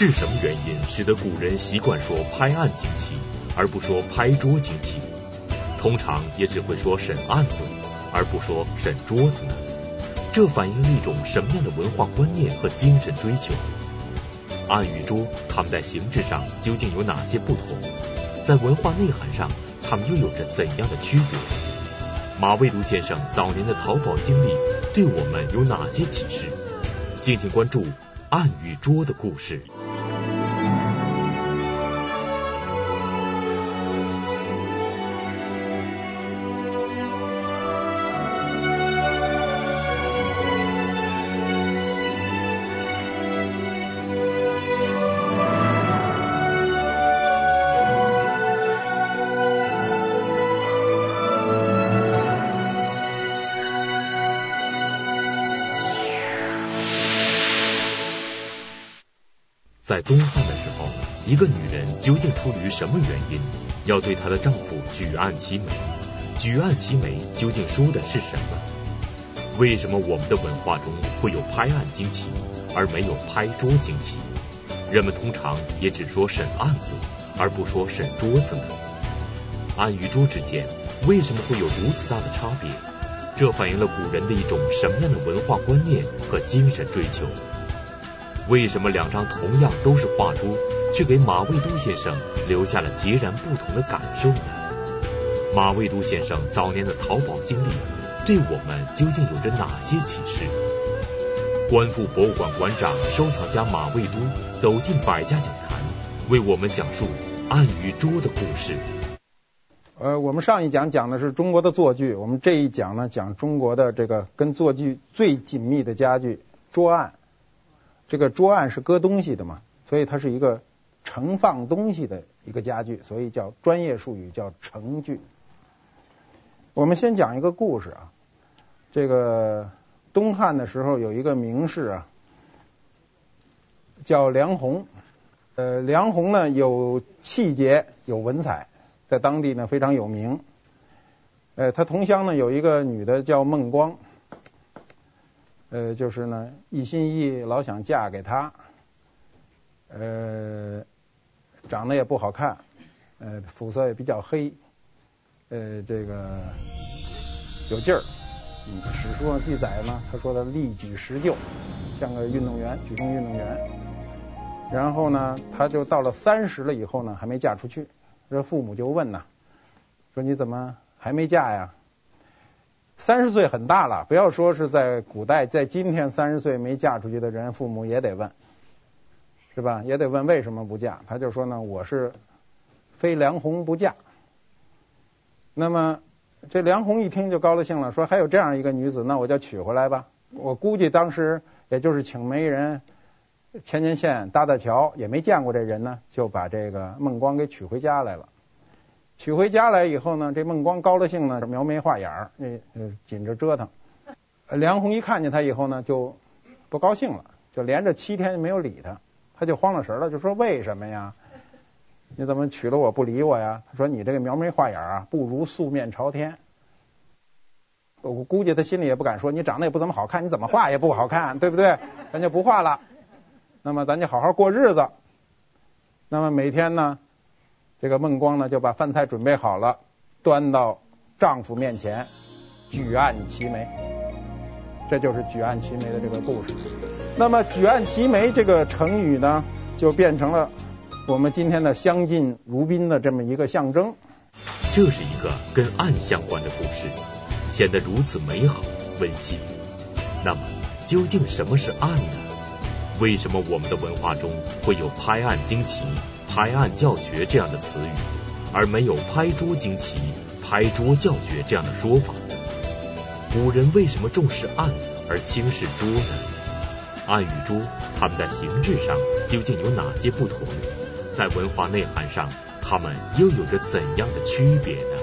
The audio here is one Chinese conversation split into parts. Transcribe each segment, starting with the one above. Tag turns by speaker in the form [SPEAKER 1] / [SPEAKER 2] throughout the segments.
[SPEAKER 1] 是什么原因使得古人习惯说拍案惊奇，而不说拍桌惊奇？通常也只会说审案子，而不说审桌子呢？这反映了一种什么样的文化观念和精神追求？案与桌，它们在形制上究竟有哪些不同？在文化内涵上，它们又有着怎样的区别？马未都先生早年的淘宝经历对我们有哪些启示？敬请关注案与桌的故事。一个女人究竟出于什么原因要对她的丈夫举案齐眉？举案齐眉究竟说的是什么？为什么我们的文化中会有拍案惊奇，而没有拍桌惊奇？人们通常也只说审案子，而不说审桌子呢？案与桌之间为什么会有如此大的差别？这反映了古人的一种什么样的文化观念和精神追求？为什么两张同样都是画桌，却给马未都先生留下了截然不同的感受呢？马未都先生早年的淘宝经历，对我们究竟有着哪些启示？观复博物馆馆长、收藏家马未都走进百家讲坛，为我们讲述案与桌的故事。
[SPEAKER 2] 呃，我们上一讲讲的是中国的坐具，我们这一讲呢讲中国的这个跟坐具最紧密的家具——桌案。这个桌案是搁东西的嘛，所以它是一个盛放东西的一个家具，所以叫专业术语叫盛具。我们先讲一个故事啊，这个东汉的时候有一个名士啊，叫梁鸿。呃，梁鸿呢有气节，有文采，在当地呢非常有名。呃，他同乡呢有一个女的叫孟光。呃，就是呢，一心一意老想嫁给他，呃，长得也不好看，呃，肤色也比较黑，呃，这个有劲儿。嗯，史书上记载呢，他说他力举石臼，像个运动员，举重运动员。然后呢，他就到了三十了以后呢，还没嫁出去。这父母就问呢，说你怎么还没嫁呀？三十岁很大了，不要说是在古代，在今天三十岁没嫁出去的人，父母也得问，是吧？也得问为什么不嫁？他就说呢，我是非梁红不嫁。那么这梁红一听就高了兴了，说还有这样一个女子，那我就娶回来吧。我估计当时也就是请媒人牵牵线、搭搭桥，也没见过这人呢，就把这个孟光给娶回家来了。娶回家来以后呢，这孟光高了兴呢，描眉画眼儿，那紧着折腾。梁红一看见他以后呢，就不高兴了，就连着七天没有理他，他就慌了神了，就说：“为什么呀？你怎么娶了我不理我呀？”他说：“你这个描眉画眼啊，不如素面朝天。”我估计他心里也不敢说，你长得也不怎么好看，你怎么画也不好看，对不对？咱就不画了。那么咱就好好过日子。那么每天呢？这个孟光呢，就把饭菜准备好了，端到丈夫面前，举案齐眉。这就是举案齐眉的这个故事。那么举案齐眉这个成语呢，就变成了我们今天的相敬如宾的这么一个象征。
[SPEAKER 1] 这是一个跟案相关的故事，显得如此美好温馨。那么究竟什么是案呢？为什么我们的文化中会有拍案惊奇？拍案叫绝这样的词语，而没有拍桌惊奇、拍桌叫绝这样的说法？古人为什么重视案而轻视桌呢？案与桌，它们在形制上究竟有哪些不同？在文化内涵上，它们又有着怎样的区别呢？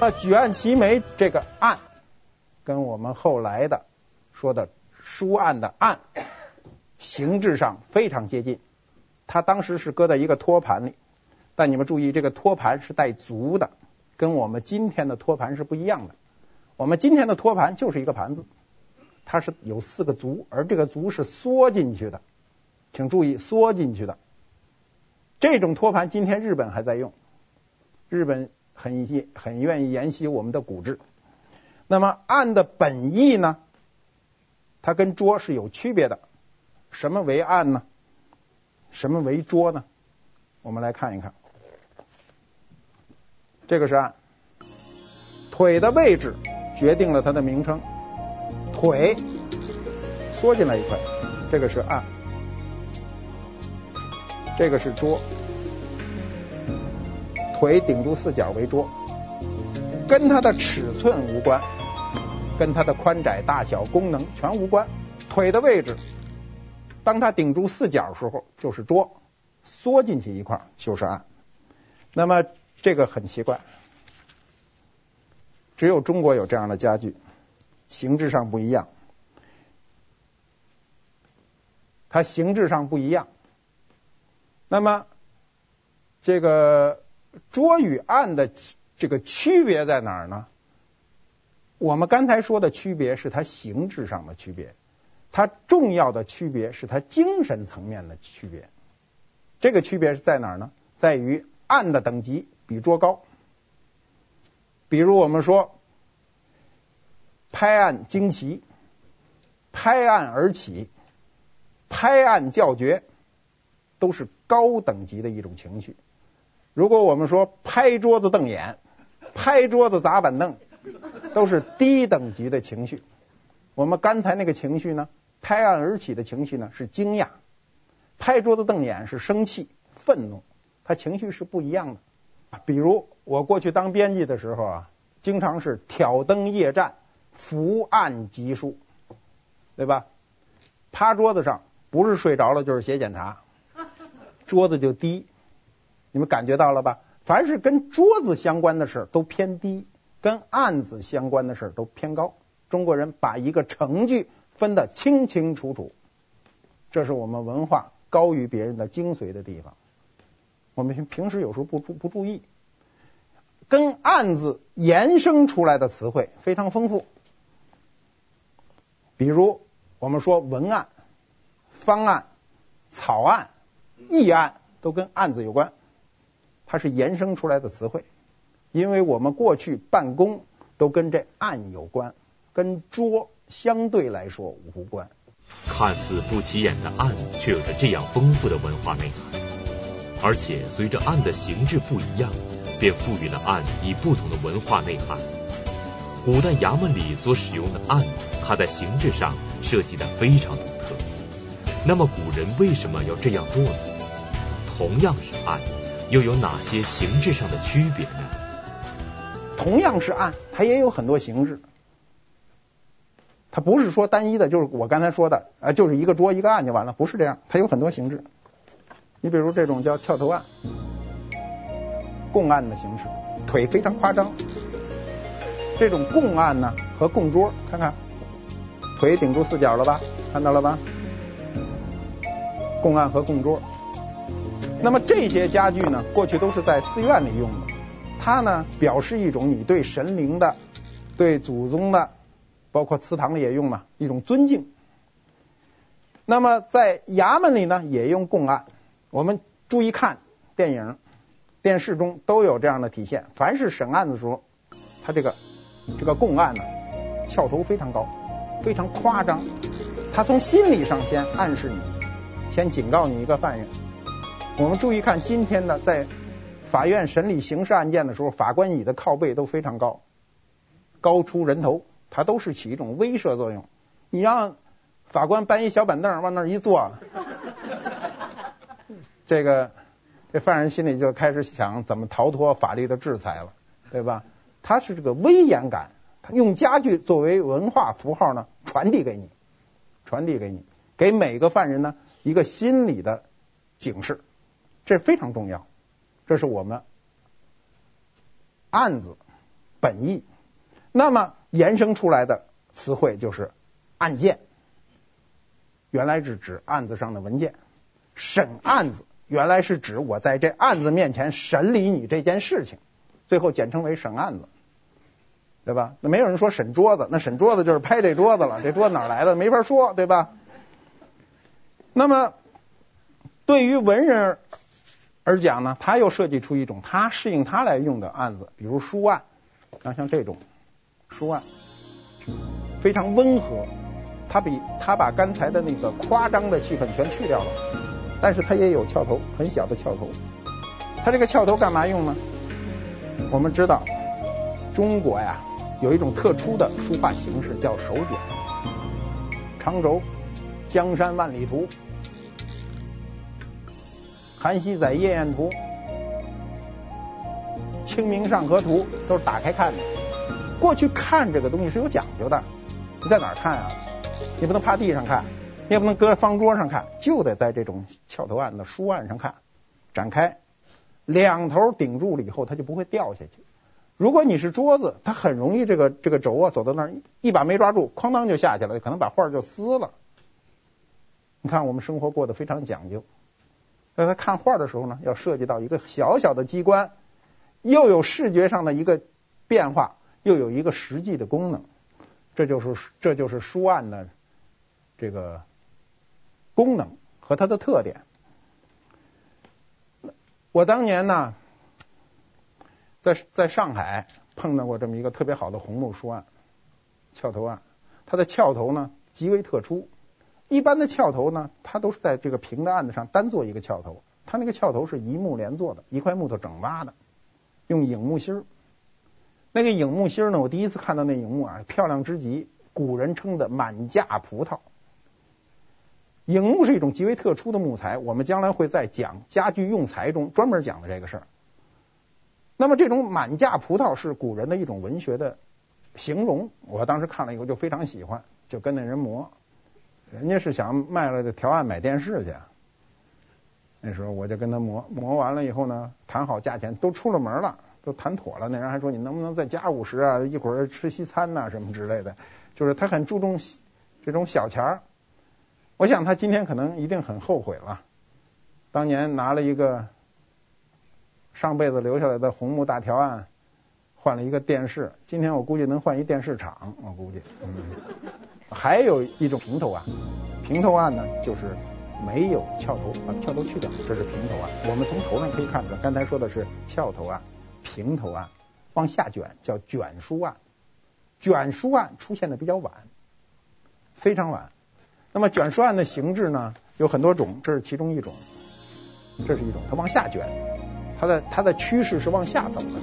[SPEAKER 2] 那举案齐眉这个案，跟我们后来的说的书案的案，形制上非常接近。它当时是搁在一个托盘里，但你们注意，这个托盘是带足的，跟我们今天的托盘是不一样的。我们今天的托盘就是一个盘子，它是有四个足，而这个足是缩进去的，请注意缩进去的这种托盘，今天日本还在用，日本很很愿意沿袭我们的古制。那么案的本意呢？它跟桌是有区别的。什么为案呢？什么为桌呢？我们来看一看，这个是案，腿的位置决定了它的名称，腿。缩进来一块，这个是案。这个是桌，腿顶住四角为桌，跟它的尺寸无关，跟它的宽窄、大小、功能全无关。腿的位置，当它顶住四角的时候就是桌，缩进去一块就是案。那么这个很奇怪，只有中国有这样的家具，形制上不一样，它形制上不一样。那么，这个桌与案的这个区别在哪儿呢？我们刚才说的区别是它形制上的区别，它重要的区别是它精神层面的区别。这个区别是在哪儿呢？在于案的等级比桌高。比如我们说拍案惊奇、拍案而起、拍案叫绝。都是高等级的一种情绪。如果我们说拍桌子瞪眼、拍桌子砸板凳，都是低等级的情绪。我们刚才那个情绪呢，拍案而起的情绪呢是惊讶，拍桌子瞪眼是生气、愤怒，他情绪是不一样的。比如我过去当编辑的时候啊，经常是挑灯夜战、伏案疾书，对吧？趴桌子上不是睡着了就是写检查。桌子就低，你们感觉到了吧？凡是跟桌子相关的事都偏低，跟案子相关的事都偏高。中国人把一个程序分得清清楚楚，这是我们文化高于别人的精髓的地方。我们平时有时候不注不注意，跟案子衍生出来的词汇非常丰富。比如我们说文案、方案、草案。议案都跟案子有关，它是衍生出来的词汇，因为我们过去办公都跟这案有关，跟桌相对来说无关。
[SPEAKER 1] 看似不起眼的案，却有着这样丰富的文化内涵，而且随着案的形制不一样，便赋予了案以不同的文化内涵。古代衙门里所使用的案，它在形制上设计的非常独特。那么古人为什么要这样做呢？同样是案，又有哪些形制上的区别呢？
[SPEAKER 2] 同样是案，它也有很多形制。它不是说单一的，就是我刚才说的，啊，就是一个桌一个案就完了，不是这样，它有很多形式。你比如这种叫翘头案，供案的形式，腿非常夸张。这种供案呢和供桌，看看腿顶住四角了吧？看到了吧？供案和供桌。那么这些家具呢，过去都是在寺院里用的，它呢表示一种你对神灵的、对祖宗的，包括祠堂里也用嘛，一种尊敬。那么在衙门里呢，也用供案。我们注意看电影、电视中都有这样的体现。凡是审案的时候，他这个这个供案呢，翘头非常高，非常夸张。他从心理上先暗示你，先警告你一个犯人。我们注意看今天的在法院审理刑事案件的时候，法官椅的靠背都非常高，高出人头，它都是起一种威慑作用。你让法官搬一小板凳往那儿一坐，这个这犯人心里就开始想怎么逃脱法律的制裁了，对吧？它是这个威严感，它用家具作为文化符号呢，传递给你，传递给你，给每个犯人呢一个心理的警示。这非常重要，这是我们案子本意。那么衍生出来的词汇就是案件，原来是指案子上的文件；审案子原来是指我在这案子面前审理你这件事情，最后简称为审案子，对吧？那没有人说审桌子，那审桌子就是拍这桌子了，这桌子哪来的？没法说，对吧？那么。对于文人而讲呢，他又设计出一种他适应他来用的案子，比如书案，像像这种书案，非常温和，他比他把刚才的那个夸张的气氛全去掉了，但是他也有翘头，很小的翘头。他这个翘头干嘛用呢？我们知道，中国呀有一种特殊的书画形式叫手卷，长轴，江山万里图，韩熙载夜宴图，清明上河图，都是打开看的。过去看这个东西是有讲究的，你在哪儿看啊？你不能趴地上看，你也不能搁方桌上看，就得在这种翘头案的书案上看，展开。两头顶住了以后，它就不会掉下去。如果你是桌子，它很容易这个这个轴啊走到那儿一把没抓住，哐当就下去了，可能把画就撕了。你看我们生活过得非常讲究，在他看画的时候呢，要涉及到一个小小的机关，又有视觉上的一个变化，又有一个实际的功能，这就是这就是书案的这个功能和它的特点。我当年呢，在在上海碰到过这么一个特别好的红木书案，翘头案。它的翘头呢极为特殊，一般的翘头呢，它都是在这个平的案子上单做一个翘头，它那个翘头是一木连做的，一块木头整挖的，用影木芯儿。那个影木芯呢，我第一次看到那影木啊，漂亮之极，古人称的满架葡萄。影木是一种极为特殊的木材，我们将来会在讲家具用材中专门讲的这个事儿。那么这种满架葡萄是古人的一种文学的形容，我当时看了以后就非常喜欢，就跟那人磨。人家是想卖了条案买电视去，那时候我就跟他磨，磨完了以后呢，谈好价钱，都出了门了，都谈妥了。那人还说你能不能再加五十啊？一会儿吃西餐呐、什么之类的，就是他很注重这种小钱儿。我想他今天可能一定很后悔了，当年拿了一个上辈子留下来的红木大条案，换了一个电视，今天我估计能换一电视厂，我估计。还有一种平头案，平头案呢就是没有翘头，把翘头去掉，这是平头案。我们从头上可以看出来，刚才说的是翘头案，平头案往下卷叫卷书案，卷书案出现的比较晚，非常晚。那么卷书案的形制呢，有很多种，这是其中一种，这是一种，它往下卷，它的它的趋势是往下走的。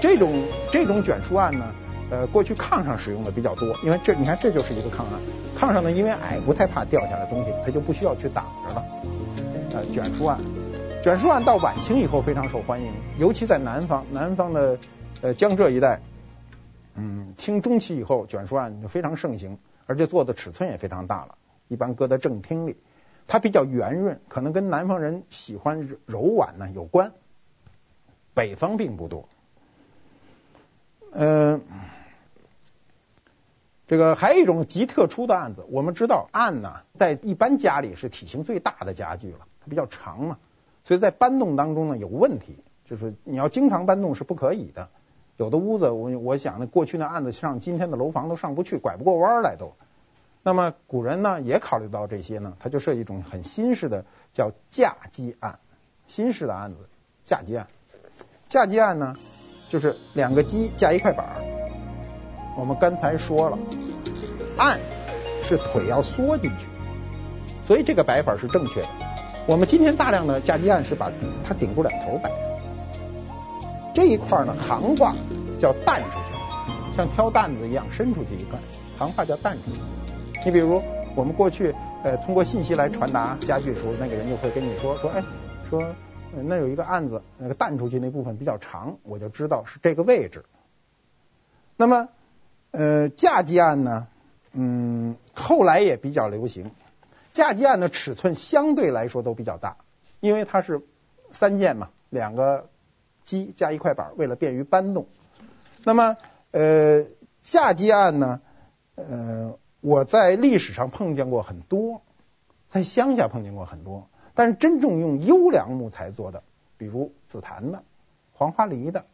[SPEAKER 2] 这种这种卷书案呢，呃，过去炕上使用的比较多，因为这你看这就是一个炕案，炕上呢因为矮不太怕掉下来东西，它就不需要去挡着了。呃，卷书案，卷书案到晚清以后非常受欢迎，尤其在南方，南方的呃江浙一带，嗯，清中期以后卷书案就非常盛行。而且做的尺寸也非常大了，一般搁在正厅里。它比较圆润，可能跟南方人喜欢柔婉呢有关。北方并不多。嗯、这个还有一种极特殊的案子，我们知道案呢，在一般家里是体型最大的家具了，它比较长嘛，所以在搬动当中呢有问题，就是你要经常搬动是不可以的。有的屋子，我我想呢，过去那案子上今天的楼房都上不去，拐不过弯来都。那么古人呢也考虑到这些呢，他就设一种很新式的叫架鸡案，新式的案子架鸡案。架鸡案呢，就是两个鸡架一块板儿。我们刚才说了，案是腿要缩进去，所以这个摆法是正确的。我们今天大量的嫁接案是把它顶住两头摆。这一块呢，行话叫淡出去，像挑担子一样伸出去一块，行话叫淡出去。你比如我们过去呃通过信息来传达家具的时候，那个人就会跟你说说，哎，说那有一个案子，那个淡出去那部分比较长，我就知道是这个位置。那么呃嫁接案呢，嗯，后来也比较流行，架基案的尺寸相对来说都比较大，因为它是三件嘛，两个。鸡加一块板，为了便于搬动。那么，呃，架基案呢，呃，我在历史上碰见过很多，在乡下碰见过很多，但是真正用优良木材做的，比如紫檀的、黄花梨的、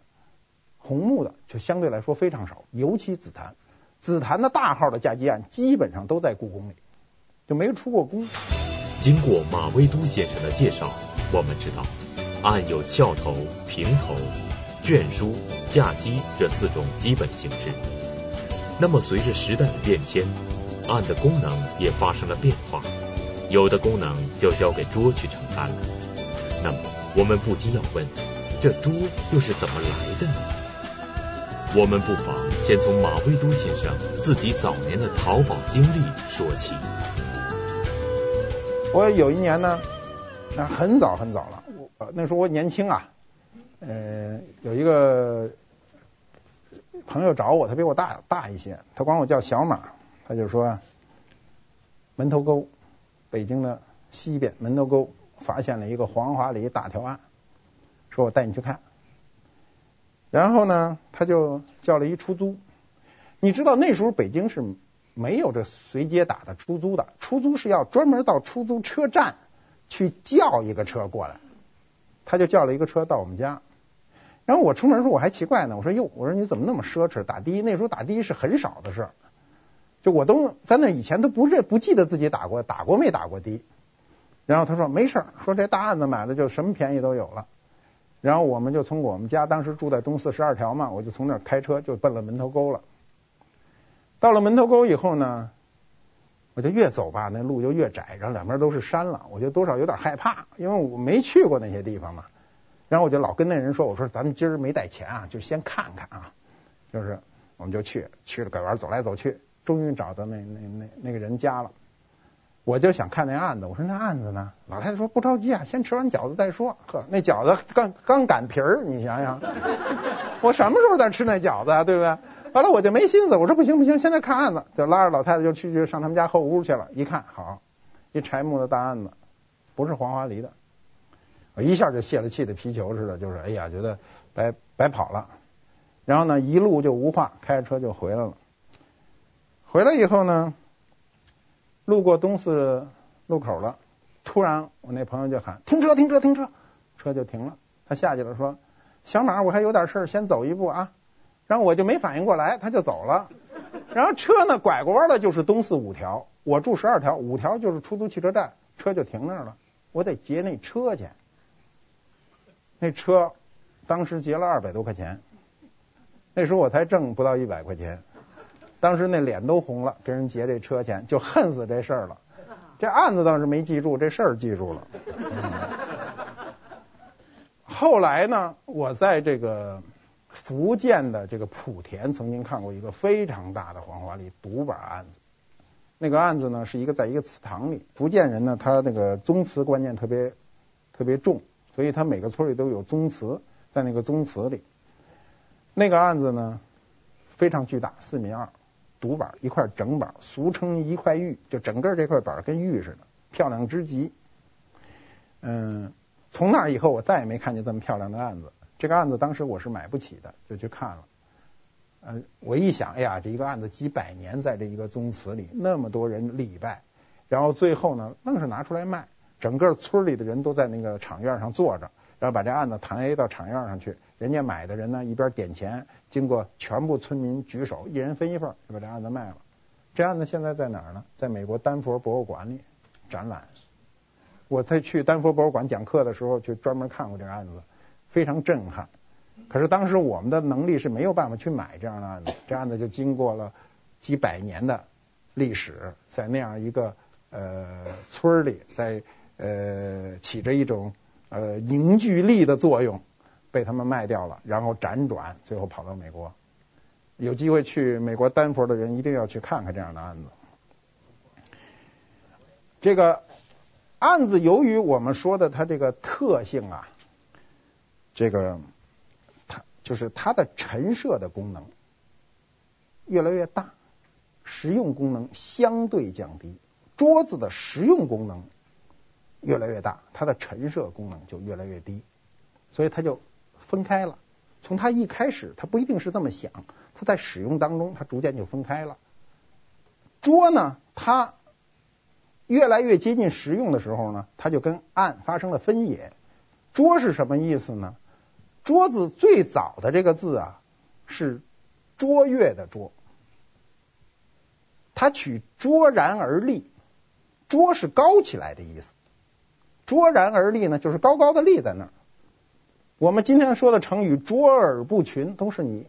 [SPEAKER 2] 红木的，就相对来说非常少。尤其紫檀，紫檀的大号的架基案基本上都在故宫里，就没出过宫。
[SPEAKER 1] 经过马未都先生的介绍，我们知道案有翘头、平头、卷书、架机这四种基本形式。那么随着时代的变迁，案的功能也发生了变化，有的功能就交给桌去承担了。那么我们不禁要问，这桌又是怎么来的呢？我们不妨先从马未都先生自己早年的淘宝经历说起。
[SPEAKER 2] 我有一年呢，那很早很早了，我那时候我年轻啊，呃，有一个朋友找我，他比我大大一些，他管我叫小马，他就说门头沟，北京的西边门头沟发现了一个黄花梨大条案，说我带你去看。然后呢，他就叫了一出租。你知道那时候北京是没有这随街打的出租的，出租是要专门到出租车站去叫一个车过来。他就叫了一个车到我们家。然后我出门时候我还奇怪呢，我说哟，我说你怎么那么奢侈？打的那时候打的是很少的事儿，就我都在那以前都不认不记得自己打过打过没打过的。然后他说没事儿，说这大案子买的就什么便宜都有了。然后我们就从我们家当时住在东四十二条嘛，我就从那开车就奔了门头沟了。到了门头沟以后呢，我就越走吧，那路就越窄，然后两边都是山了，我就多少有点害怕，因为我没去过那些地方嘛。然后我就老跟那人说，我说咱们今儿没带钱啊，就先看看啊。就是我们就去，去了拐弯走来走去，终于找到那那那那个人家了。我就想看那案子，我说那案子呢？老太太说不着急啊，先吃完饺子再说。呵，那饺子刚刚擀皮儿，你想想，我什么时候再吃那饺子啊？对不对？完了我就没心思，我说不行不行，现在看案子，就拉着老太太就去去上他们家后屋去了。一看，好，一柴木的大案子，不是黄花梨的，我一下就泄了气的皮球似的，就是哎呀，觉得白白跑了。然后呢，一路就无话，开着车就回来了。回来以后呢？路过东四路口了，突然我那朋友就喊停车停车停车，车就停了。他下去了说：“小马，我还有点事儿，先走一步啊。”然后我就没反应过来，他就走了。然后车呢拐过弯了，就是东四五条，我住十二条，五条就是出租汽车站，车就停那儿了。我得劫那车去。那车当时劫了二百多块钱，那时候我才挣不到一百块钱。当时那脸都红了，跟人劫这车钱，就恨死这事儿了。这案子倒是没记住，这事儿记住了。后来呢，我在这个福建的这个莆田曾经看过一个非常大的黄花梨独板案子。那个案子呢，是一个在一个祠堂里，福建人呢，他那个宗祠观念特别特别重，所以他每个村里都有宗祠，在那个宗祠里，那个案子呢非常巨大，四米二。独板一块整板，俗称一块玉，就整个这块板跟玉似的，漂亮之极。嗯，从那以后我再也没看见这么漂亮的案子。这个案子当时我是买不起的，就去看了。嗯，我一想，哎呀，这一个案子几百年在这一个宗祠里，那么多人礼拜，然后最后呢，愣是拿出来卖，整个村里的人都在那个场院上坐着，然后把这案子抬到场院上去。人家买的人呢，一边点钱，经过全部村民举手，一人分一份，就把这案子卖了。这案子现在在哪儿呢？在美国丹佛博物馆里展览。我在去丹佛博物馆讲课的时候，就专门看过这个案子，非常震撼。可是当时我们的能力是没有办法去买这样的案子，这案子就经过了几百年的历史，在那样一个呃村里，在呃起着一种呃凝聚力的作用。被他们卖掉了，然后辗转，最后跑到美国。有机会去美国丹佛的人一定要去看看这样的案子。这个案子由于我们说的它这个特性啊，这个它就是它的陈设的功能越来越大，实用功能相对降低。桌子的实用功能越来越大，它的陈设功能就越来越低，所以它就。分开了，从它一开始，它不一定是这么想，它在使用当中，它逐渐就分开了。桌呢，它越来越接近实用的时候呢，它就跟案发生了分野。桌是什么意思呢？桌子最早的这个字啊，是卓越的卓，它取卓然而立，卓是高起来的意思，卓然而立呢，就是高高的立在那儿。我们今天说的成语“卓尔不群”，都是你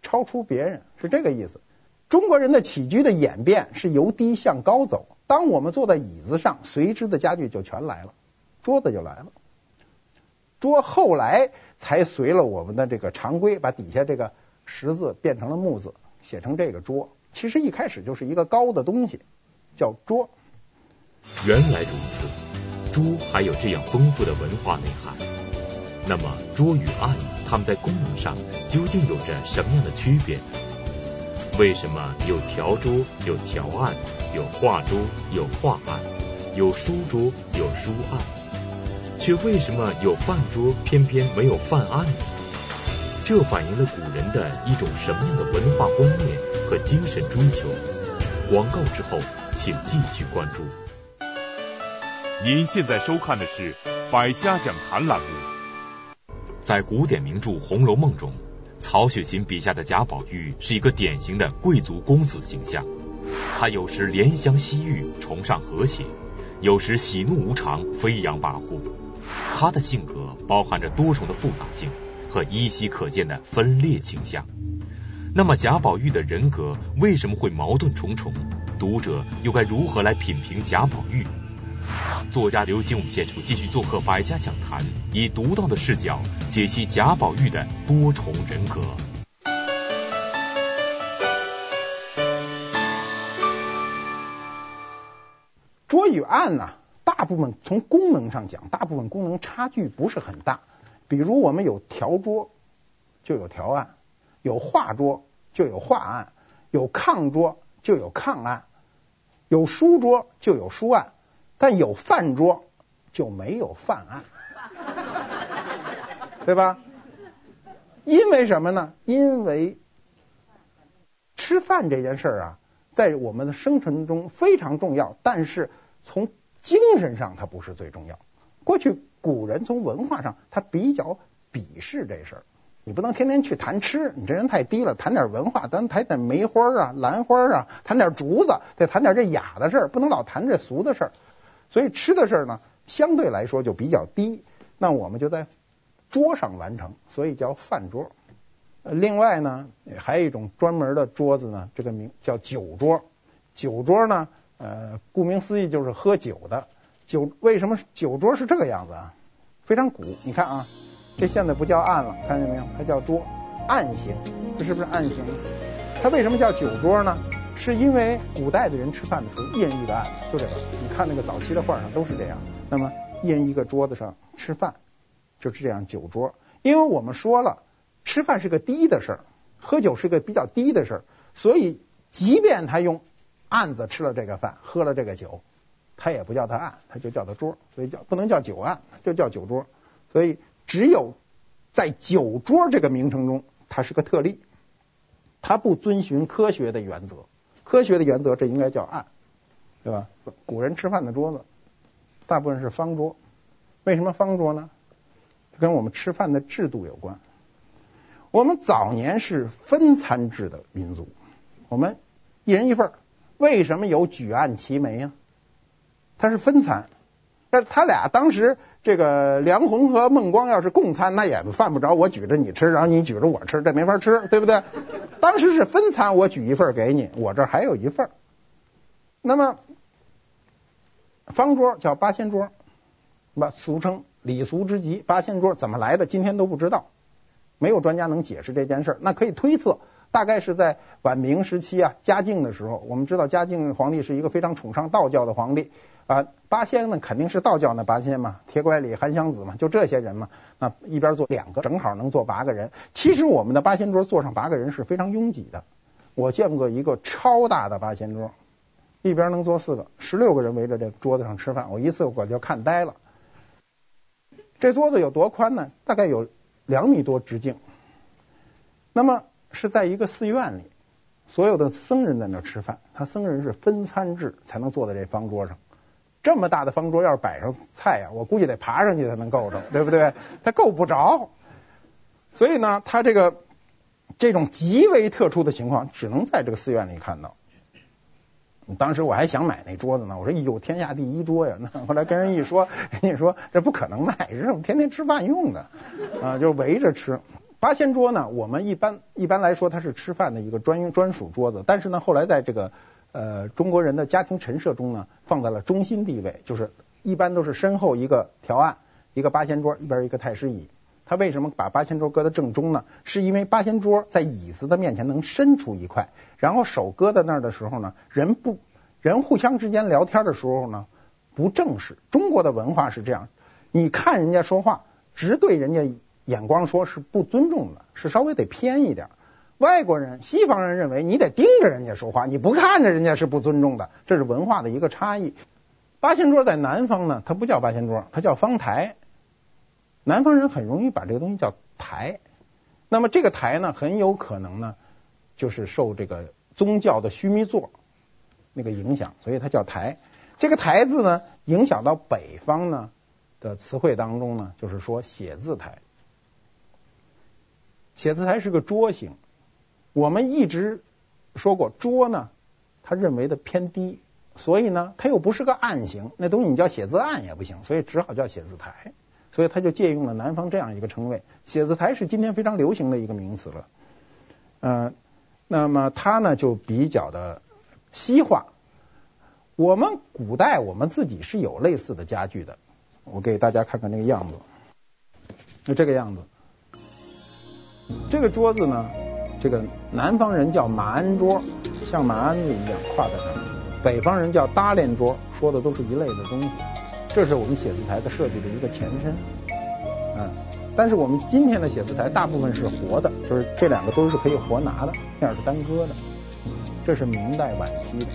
[SPEAKER 2] 超出别人，是这个意思。中国人的起居的演变是由低向高走。当我们坐在椅子上，随之的家具就全来了，桌子就来了。桌后来才随了我们的这个常规，把底下这个石字变成了木字，写成这个桌。其实一开始就是一个高的东西，叫桌。
[SPEAKER 1] 原来如此，桌还有这样丰富的文化内涵。那么桌与案，它们在功能上究竟有着什么样的区别？为什么有条桌、有条案，有画桌、有画案，有书桌、有书案，却为什么有饭桌，偏偏没有饭案呢？这反映了古人的一种什么样的文化观念和精神追求？广告之后，请继续关注。
[SPEAKER 3] 您现在收看的是《百家讲坛》栏目。
[SPEAKER 1] 在古典名著《红楼梦》中。曹雪芹笔下的贾宝玉是一个典型的贵族公子形象，他有时怜香惜玉，崇尚和谐；有时喜怒无常，飞扬跋扈。他的性格包含着多重的复杂性和依稀可见的分裂倾向。那么贾宝玉的人格为什么会矛盾重重？读者又该如何来品评贾宝玉？作家刘心武先生继续做客百家讲坛，以独到的视角解析贾宝玉的多重人格。
[SPEAKER 2] 桌与案呢，大部分从功能上讲，大部分功能差距不是很大。比如我们有条桌，就有条案；有画桌，就有画案；有炕桌，就有炕案；有书桌，就有书案。但有饭桌就没有饭案，对吧？因为什么呢？因为吃饭这件事儿啊，在我们的生存中非常重要，但是从精神上它不是最重要。过去古人从文化上他比较鄙视这事儿，你不能天天去谈吃，你这人太低了。谈点文化，咱谈点梅花啊、兰花啊，谈点竹子，再谈点这雅的事儿，不能老谈这俗的事儿。所以吃的事儿呢，相对来说就比较低，那我们就在桌上完成，所以叫饭桌。另外呢，还有一种专门的桌子呢，这个名叫酒桌。酒桌呢，呃，顾名思义就是喝酒的。酒为什么酒桌是这个样子啊？非常古，你看啊，这现在不叫案了，看见没有？它叫桌，案形，这是不是案形？它为什么叫酒桌呢？是因为古代的人吃饭的时候一人一个案，就这个。你看那个早期的画上都是这样。那么一人一个桌子上吃饭，就是这样酒桌。因为我们说了，吃饭是个低的事儿，喝酒是个比较低的事儿，所以即便他用案子吃了这个饭，喝了这个酒，他也不叫他案，他就叫他桌，所以叫不能叫酒案，就叫酒桌。所以只有在酒桌这个名称中，它是个特例，它不遵循科学的原则。科学的原则，这应该叫案，对吧？古人吃饭的桌子，大部分是方桌。为什么方桌呢？跟我们吃饭的制度有关。我们早年是分餐制的民族，我们一人一份。为什么有举案齐眉啊？他是分餐。那他俩当时这个梁鸿和孟光要是共餐，那也犯不着我举着你吃，然后你举着我吃，这没法吃，对不对？当时是分餐，我举一份给你，我这还有一份。那么方桌叫八仙桌，不俗称礼俗之极。八仙桌怎么来的？今天都不知道，没有专家能解释这件事。那可以推测，大概是在晚明时期啊，嘉靖的时候。我们知道嘉靖皇帝是一个非常崇尚道教的皇帝。啊，八仙呢肯定是道教那八仙嘛，铁拐李、韩湘子嘛，就这些人嘛。那一边坐两个，正好能坐八个人。其实我们的八仙桌坐上八个人是非常拥挤的。我见过一个超大的八仙桌，一边能坐四个，十六个人围着这桌子上吃饭，我一次我就看呆了。这桌子有多宽呢？大概有两米多直径。那么是在一个寺院里，所有的僧人在那吃饭，他僧人是分餐制才能坐在这方桌上。这么大的方桌，要是摆上菜呀，我估计得爬上去才能够着，对不对？他够不着，所以呢，他这个这种极为特殊的情况，只能在这个寺院里看到。当时我还想买那桌子呢，我说哟，天下第一桌呀！那后来跟人一说，人家说这不可能卖，这是我们天天吃饭用的啊，就围着吃。八仙桌呢，我们一般一般来说它是吃饭的一个专用专属桌子，但是呢，后来在这个呃中国人的家庭陈设中呢，放在了中心地位，就是一般都是身后一个条案，一个八仙桌，一边一个太师椅。他为什么把八仙桌搁在正中呢？是因为八仙桌在椅子的面前能伸出一块，然后手搁在那儿的时候呢，人不人互相之间聊天的时候呢，不正式。中国的文化是这样，你看人家说话，直对人家眼光说是不尊重的，是稍微得偏一点。外国人、西方人认为你得盯着人家说话，你不看着人家是不尊重的，这是文化的一个差异。八仙桌在南方呢，它不叫八仙桌，它叫方台。南方人很容易把这个东西叫台，那么这个台呢，很有可能呢，就是受这个宗教的须弥座那个影响，所以它叫台。这个台字呢，影响到北方呢的词汇当中呢，就是说写字台。写字台是个桌形，我们一直说过桌呢，他认为的偏低，所以呢，它又不是个案形，那东西你叫写字案也不行，所以只好叫写字台。所以他就借用了南方这样一个称谓，写字台是今天非常流行的一个名词了。嗯，那么它呢就比较的西化。我们古代我们自己是有类似的家具的，我给大家看看这个样子，就这个样子。这个桌子呢，这个南方人叫马鞍桌，像马鞍子一样挎在上面；北方人叫搭连桌，说的都是一类的东西。这是我们写字台的设计的一个前身，嗯，但是我们今天的写字台大部分是活的，就是这两个都是可以活拿的，面是单割的。这是明代晚期的，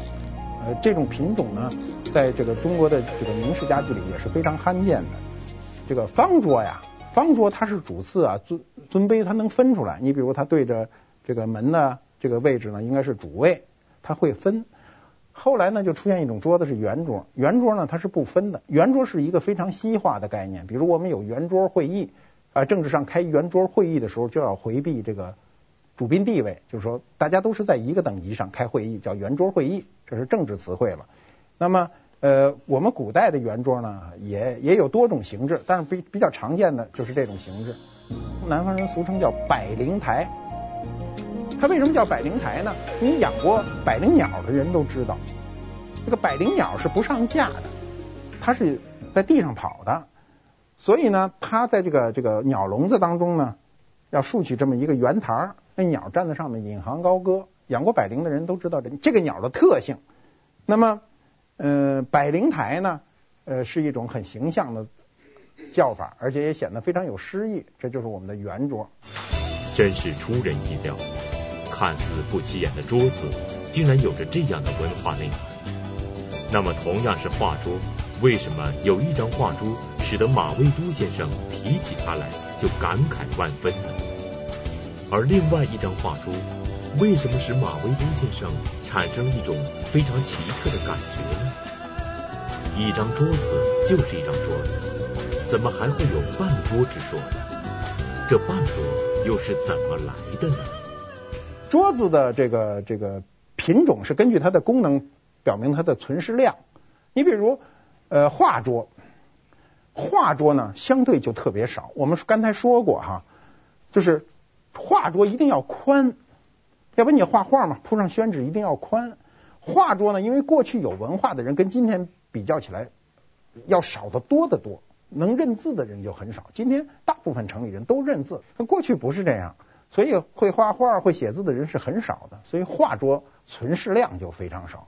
[SPEAKER 2] 呃，这种品种呢，在这个中国的这个名式家具里也是非常罕见的。这个方桌呀，方桌它是主次啊，尊尊卑它能分出来。你比如它对着这个门呢，这个位置呢应该是主位，它会分。后来呢，就出现一种桌子是圆桌。圆桌呢，它是不分的。圆桌是一个非常西化的概念。比如我们有圆桌会议啊，政治上开圆桌会议的时候，就要回避这个主宾地位，就是说大家都是在一个等级上开会议，叫圆桌会议，这是政治词汇了。那么呃，我们古代的圆桌呢，也也有多种形制，但是比比较常见的就是这种形制。南方人俗称叫百灵台。它为什么叫百灵台呢？你养过百灵鸟的人都知道，这个百灵鸟是不上架的，它是在地上跑的，所以呢，它在这个这个鸟笼子当中呢，要竖起这么一个圆台，那鸟站在上面引吭高歌。养过百灵的人都知道这这个鸟的特性。那么，呃，百灵台呢，呃，是一种很形象的叫法，而且也显得非常有诗意。这就是我们的圆桌，
[SPEAKER 1] 真是出人意料。看似不起眼的桌子，竟然有着这样的文化内涵。那么，同样是画桌，为什么有一张画桌使得马未都先生提起它来就感慨万分呢？而另外一张画桌，为什么使马未都先生产生一种非常奇特的感觉呢？一张桌子就是一张桌子，怎么还会有半桌之说呢？这半桌又是怎么来的呢？
[SPEAKER 2] 桌子的这个这个品种是根据它的功能表明它的存世量。你比如呃画桌，画桌呢相对就特别少。我们刚才说过哈，就是画桌一定要宽，要不你画画嘛，铺上宣纸一定要宽。画桌呢，因为过去有文化的人跟今天比较起来要少得多得多，能认字的人就很少。今天大部分城里人都认字，那过去不是这样。所以会画画、会写字的人是很少的，所以画桌存世量就非常少。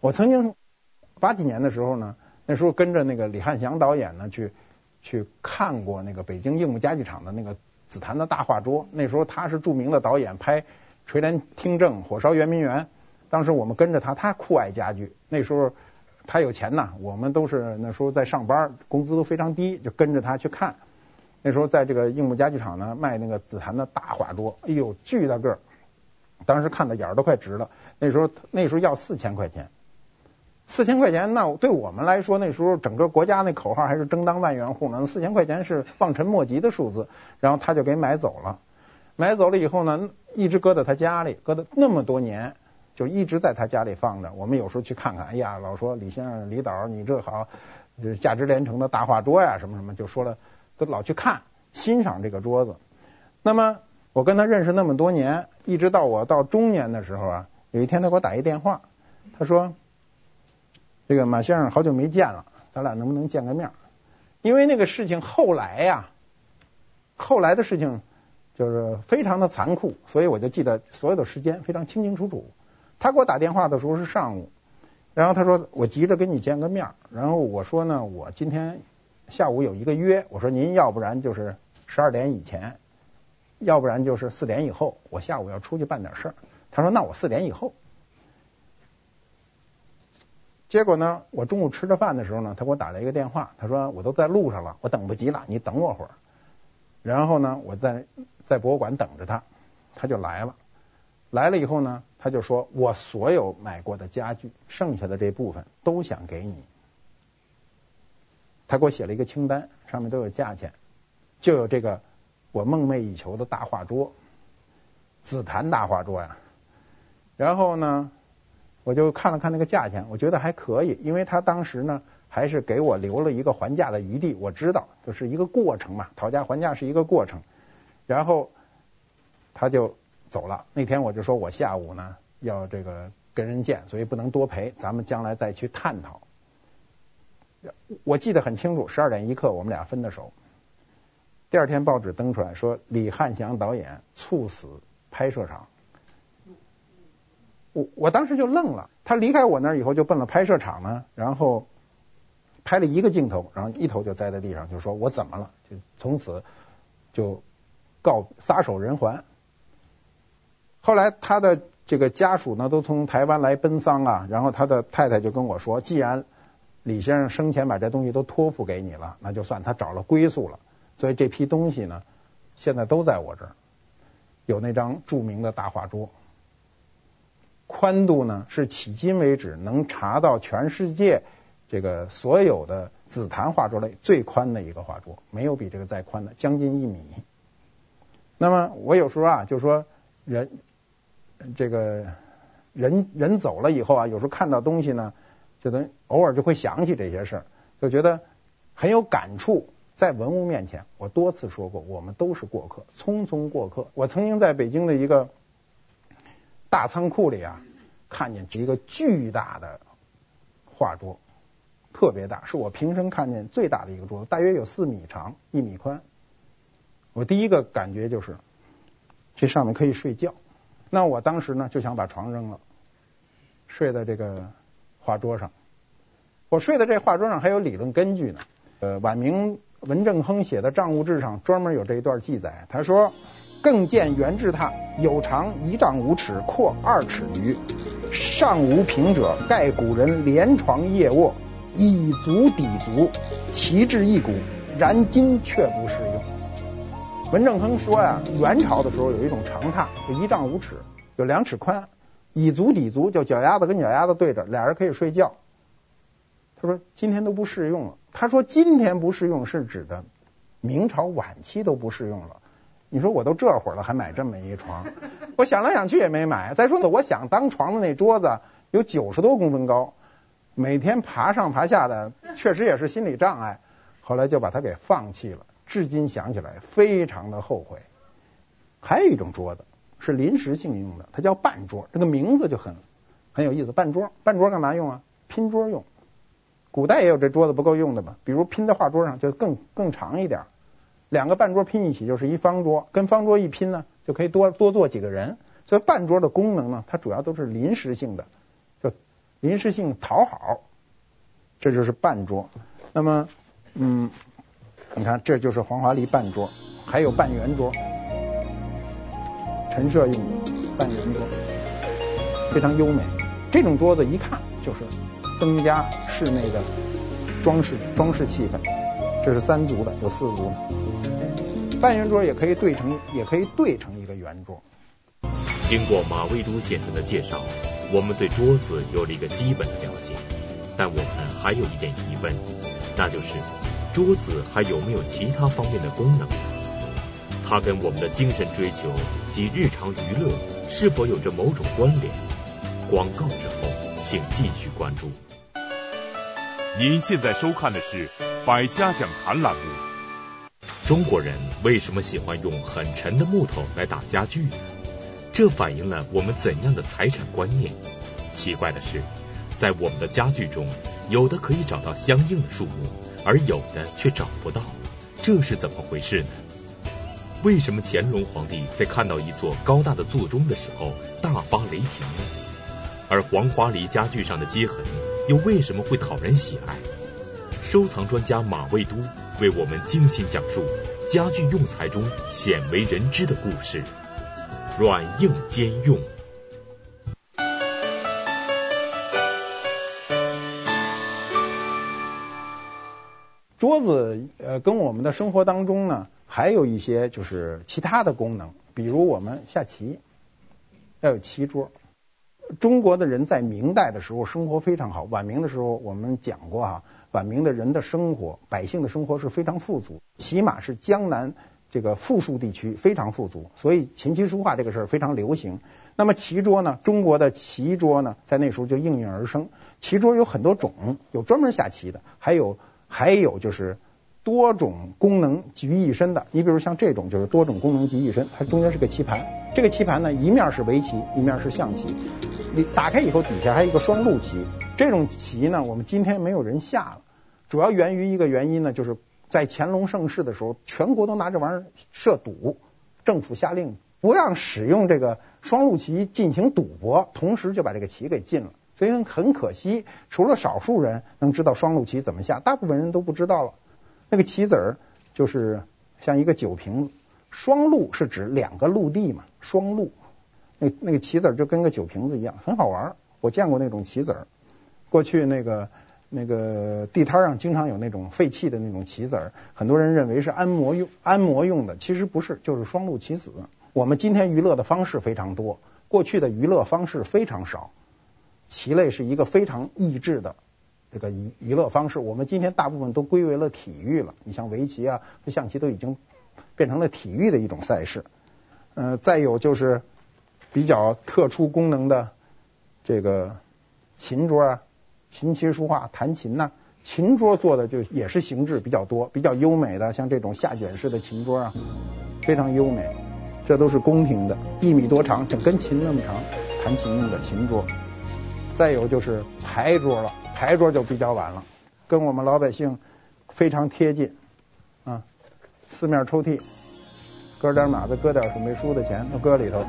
[SPEAKER 2] 我曾经八几年的时候呢，那时候跟着那个李翰祥导演呢去去看过那个北京硬木家具厂的那个紫檀的大画桌。那时候他是著名的导演，拍《垂帘听政》《火烧圆明园》。当时我们跟着他，他酷爱家具。那时候他有钱呐，我们都是那时候在上班，工资都非常低，就跟着他去看。那时候在这个硬木家具厂呢，卖那个紫檀的大画桌，哎呦，巨大个儿，当时看的眼儿都快直了。那时候那时候要四千块钱，四千块钱，那对我们来说，那时候整个国家那口号还是争当万元户呢，四千块钱是望尘莫及的数字。然后他就给买走了，买走了以后呢，一直搁在他家里，搁了那么多年，就一直在他家里放着。我们有时候去看看，哎呀，老说李先生、李导，你这好，这价值连城的大画桌呀，什么什么，就说了，都老去看欣赏这个桌子。那么我跟他认识那么多年，一直到我到中年的时候啊，有一天他给我打一电话，他说：“这个马先生好久没见了，咱俩能不能见个面？”因为那个事情后来呀，后来的事情。就是非常的残酷，所以我就记得所有的时间非常清清楚楚。他给我打电话的时候是上午，然后他说我急着跟你见个面，然后我说呢，我今天下午有一个约，我说您要不然就是十二点以前，要不然就是四点以后，我下午要出去办点事儿。他说那我四点以后。结果呢，我中午吃着饭的时候呢，他给我打了一个电话，他说我都在路上了，我等不及了，你等我会儿。然后呢，我在。在博物馆等着他，他就来了。来了以后呢，他就说：“我所有买过的家具，剩下的这部分都想给你。”他给我写了一个清单，上面都有价钱，就有这个我梦寐以求的大画桌，紫檀大画桌呀。然后呢，我就看了看那个价钱，我觉得还可以，因为他当时呢还是给我留了一个还价的余地。我知道，就是一个过程嘛，讨价还价是一个过程。然后他就走了。那天我就说我下午呢要这个跟人见，所以不能多陪，咱们将来再去探讨。我记得很清楚，十二点一刻我们俩分的手。第二天报纸登出来说李翰祥导演猝死拍摄场。我我当时就愣了。他离开我那儿以后就奔了拍摄场呢，然后拍了一个镜头，然后一头就栽在地上，就说我怎么了？就从此就。告撒手人寰。后来他的这个家属呢，都从台湾来奔丧啊。然后他的太太就跟我说，既然李先生生前把这东西都托付给你了，那就算他找了归宿了。所以这批东西呢，现在都在我这儿。有那张著名的大画桌，宽度呢是迄今为止能查到全世界这个所有的紫檀画桌类最宽的一个画桌，没有比这个再宽的，将近一米。那么我有时候啊，就说人这个人人走了以后啊，有时候看到东西呢，就等偶尔就会想起这些事儿，就觉得很有感触。在文物面前，我多次说过，我们都是过客，匆匆过客。我曾经在北京的一个大仓库里啊，看见一个巨大的画桌，特别大，是我平生看见最大的一个桌子，大约有四米长，一米宽。我第一个感觉就是，这上面可以睡觉。那我当时呢就想把床扔了，睡在这个画桌上。我睡在这画桌上还有理论根据呢。呃，晚明文正亨写的《账务志》上专门有这一段记载。他说：“更见元制榻，有长一丈五尺，阔二尺余，上无平者，盖古人连床夜卧，以足抵足，其质一骨，然今却不是。”文正亨说呀，元朝的时候有一种长榻，就一丈五尺，有两尺宽，以足抵足，就脚丫子跟脚丫子对着，俩人可以睡觉。他说今天都不适用了。他说今天不适用是指的明朝晚期都不适用了。你说我都这会儿了还买这么一床，我想来想去也没买。再说呢，我想当床的那桌子有九十多公分高，每天爬上爬下的，确实也是心理障碍。后来就把它给放弃了。至今想起来非常的后悔。还有一种桌子是临时性用的，它叫半桌，这个名字就很很有意思。半桌，半桌干嘛用啊？拼桌用。古代也有这桌子不够用的嘛，比如拼在画桌上就更更长一点，两个半桌拼一起就是一方桌，跟方桌一拼呢就可以多多坐几个人。所以半桌的功能呢，它主要都是临时性的，就临时性讨好，这就是半桌。那么，嗯。你看，这就是黄花梨半桌，还有半圆桌，陈设用的半圆桌，非常优美。这种桌子一看就是增加室内的装饰装饰气氛。这是三足的，有四足的。半圆桌也可以对成，也可以对成一个圆桌。
[SPEAKER 1] 经过马未都先生的介绍，我们对桌子有了一个基本的了解，但我们还有一点疑问，那就是。桌子还有没有其他方面的功能？它跟我们的精神追求及日常娱乐是否有着某种关联？广告之后，请继续关注。
[SPEAKER 3] 您现在收看的是《百家讲坛》栏目。
[SPEAKER 1] 中国人为什么喜欢用很沉的木头来打家具呢？这反映了我们怎样的财产观念？奇怪的是，在我们的家具中，有的可以找到相应的树木，而有的却找不到，这是怎么回事呢？为什么乾隆皇帝在看到一座高大的座钟的时候大发雷霆呢？而黄花梨家具上的接痕又为什么会讨人喜爱？收藏专家马未都为我们精心讲述家具用材中鲜为人知的故事，软硬兼用。
[SPEAKER 2] 桌子呃，跟我们的生活当中呢，还有一些就是其他的功能，比如我们下棋要有棋桌。中国的人在明代的时候生活非常好，晚明的时候我们讲过哈，晚明的人的生活，百姓的生活是非常富足，起码是江南这个富庶地区非常富足，所以琴棋书画这个事儿非常流行。那么棋桌呢，中国的棋桌呢，在那时候就应运而生。棋桌有很多种，有专门下棋的，还有。还有就是多种功能集于一身的，你比如像这种就是多种功能集于一身，它中间是个棋盘，这个棋盘呢，一面是围棋，一面是象棋，你打开以后底下还有一个双陆棋，这种棋呢，我们今天没有人下了，主要源于一个原因呢，就是在乾隆盛世的时候，全国都拿这玩意儿设赌，政府下令不让使用这个双陆棋进行赌博，同时就把这个棋给禁了。所以很可惜，除了少数人能知道双陆棋怎么下，大部分人都不知道了。那个棋子儿就是像一个酒瓶子，双陆是指两个陆地嘛，双陆。那那个棋子儿就跟个酒瓶子一样，很好玩。我见过那种棋子儿，过去那个那个地摊上经常有那种废弃的那种棋子儿，很多人认为是按摩用按摩用的，其实不是，就是双陆棋子。我们今天娱乐的方式非常多，过去的娱乐方式非常少。棋类是一个非常益智的这个娱娱乐方式，我们今天大部分都归为了体育了。你像围棋啊和象棋都已经变成了体育的一种赛事。呃，再有就是比较特殊功能的这个琴桌啊，琴棋书画弹琴呐、琴桌做的就也是形制比较多，比较优美的，像这种下卷式的琴桌啊，非常优美。这都是宫廷的，一米多长，整根琴那么长，弹琴用的琴桌。再有就是牌桌了，牌桌就比较晚了，跟我们老百姓非常贴近啊。四面抽屉，搁点码子，搁点准备输的钱都搁里头，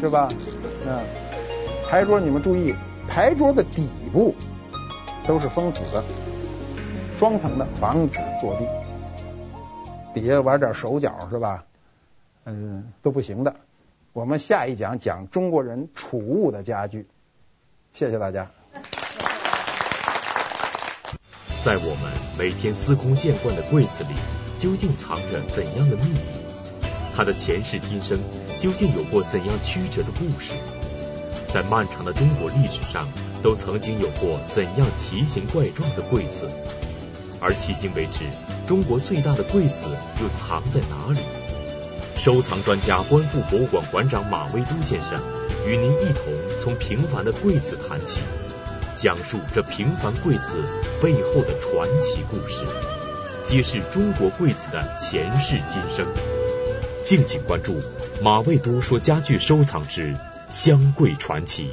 [SPEAKER 2] 是吧？嗯，牌桌你们注意，牌桌的底部都是封死的，双层的，防止坐地。底下玩点手脚是吧？嗯，都不行的。我们下一讲讲中国人储物的家具。谢谢大家。
[SPEAKER 1] 在我们每天司空见惯的柜子里，究竟藏着怎样的秘密？它的前世今生究竟有过怎样曲折的故事？在漫长的中国历史上，都曾经有过怎样奇形怪状的柜子？而迄今为止，中国最大的柜子又藏在哪里？收藏专家、观复博物馆馆长马未都先生。与您一同从平凡的柜子谈起，讲述这平凡柜子背后的传奇故事，揭示中国柜子的前世今生。敬请关注马未都说家具收藏之香柜传奇。